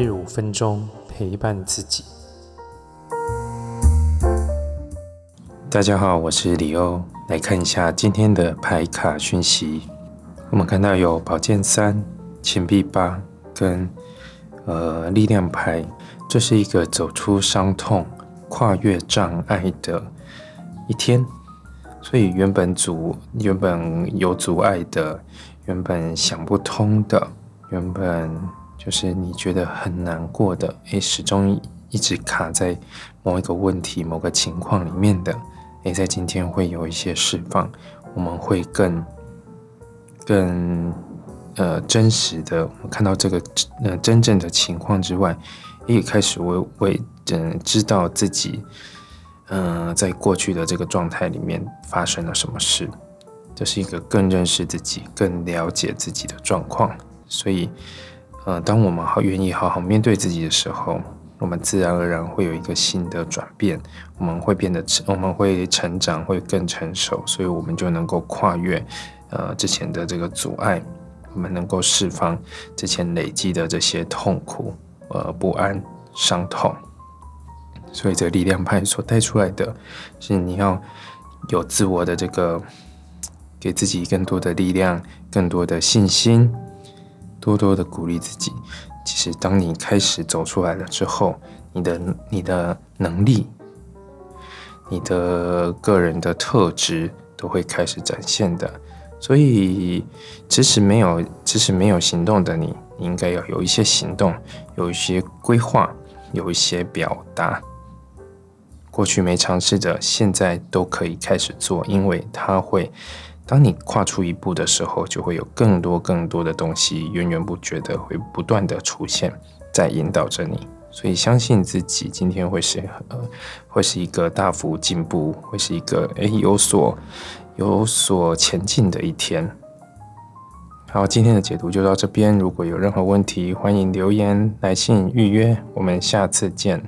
日五分钟陪伴自己。大家好，我是李欧，来看一下今天的牌卡讯息。我们看到有宝剑三、钱币八跟呃力量牌，这是一个走出伤痛、跨越障碍的一天。所以原本阻、原本有阻碍的、原本想不通的、原本就是你觉得很难过的，诶，始终一直卡在某一个问题、某个情况里面的，诶，在今天会有一些释放，我们会更、更呃真实的看到这个呃真正的情况之外，也开始为为嗯知道自己。嗯，在过去的这个状态里面发生了什么事？这是一个更认识自己、更了解自己的状况。所以，呃，当我们好愿意好好面对自己的时候，我们自然而然会有一个新的转变。我们会变得成，我们会成长，会更成熟。所以，我们就能够跨越呃之前的这个阻碍，我们能够释放之前累积的这些痛苦、呃不安、伤痛。所以，这力量派所带出来的是，你要有自我的这个，给自己更多的力量，更多的信心，多多的鼓励自己。其实，当你开始走出来了之后，你的你的能力，你的个人的特质都会开始展现的。所以，即使没有即使没有行动的你，你应该要有一些行动，有一些规划，有一些表达。过去没尝试的，现在都可以开始做，因为它会，当你跨出一步的时候，就会有更多更多的东西源源不绝的会不断的出现，在引导着你。所以相信自己，今天会是呃，会是一个大幅进步，会是一个诶有所有所前进的一天。好，今天的解读就到这边。如果有任何问题，欢迎留言、来信预约。我们下次见。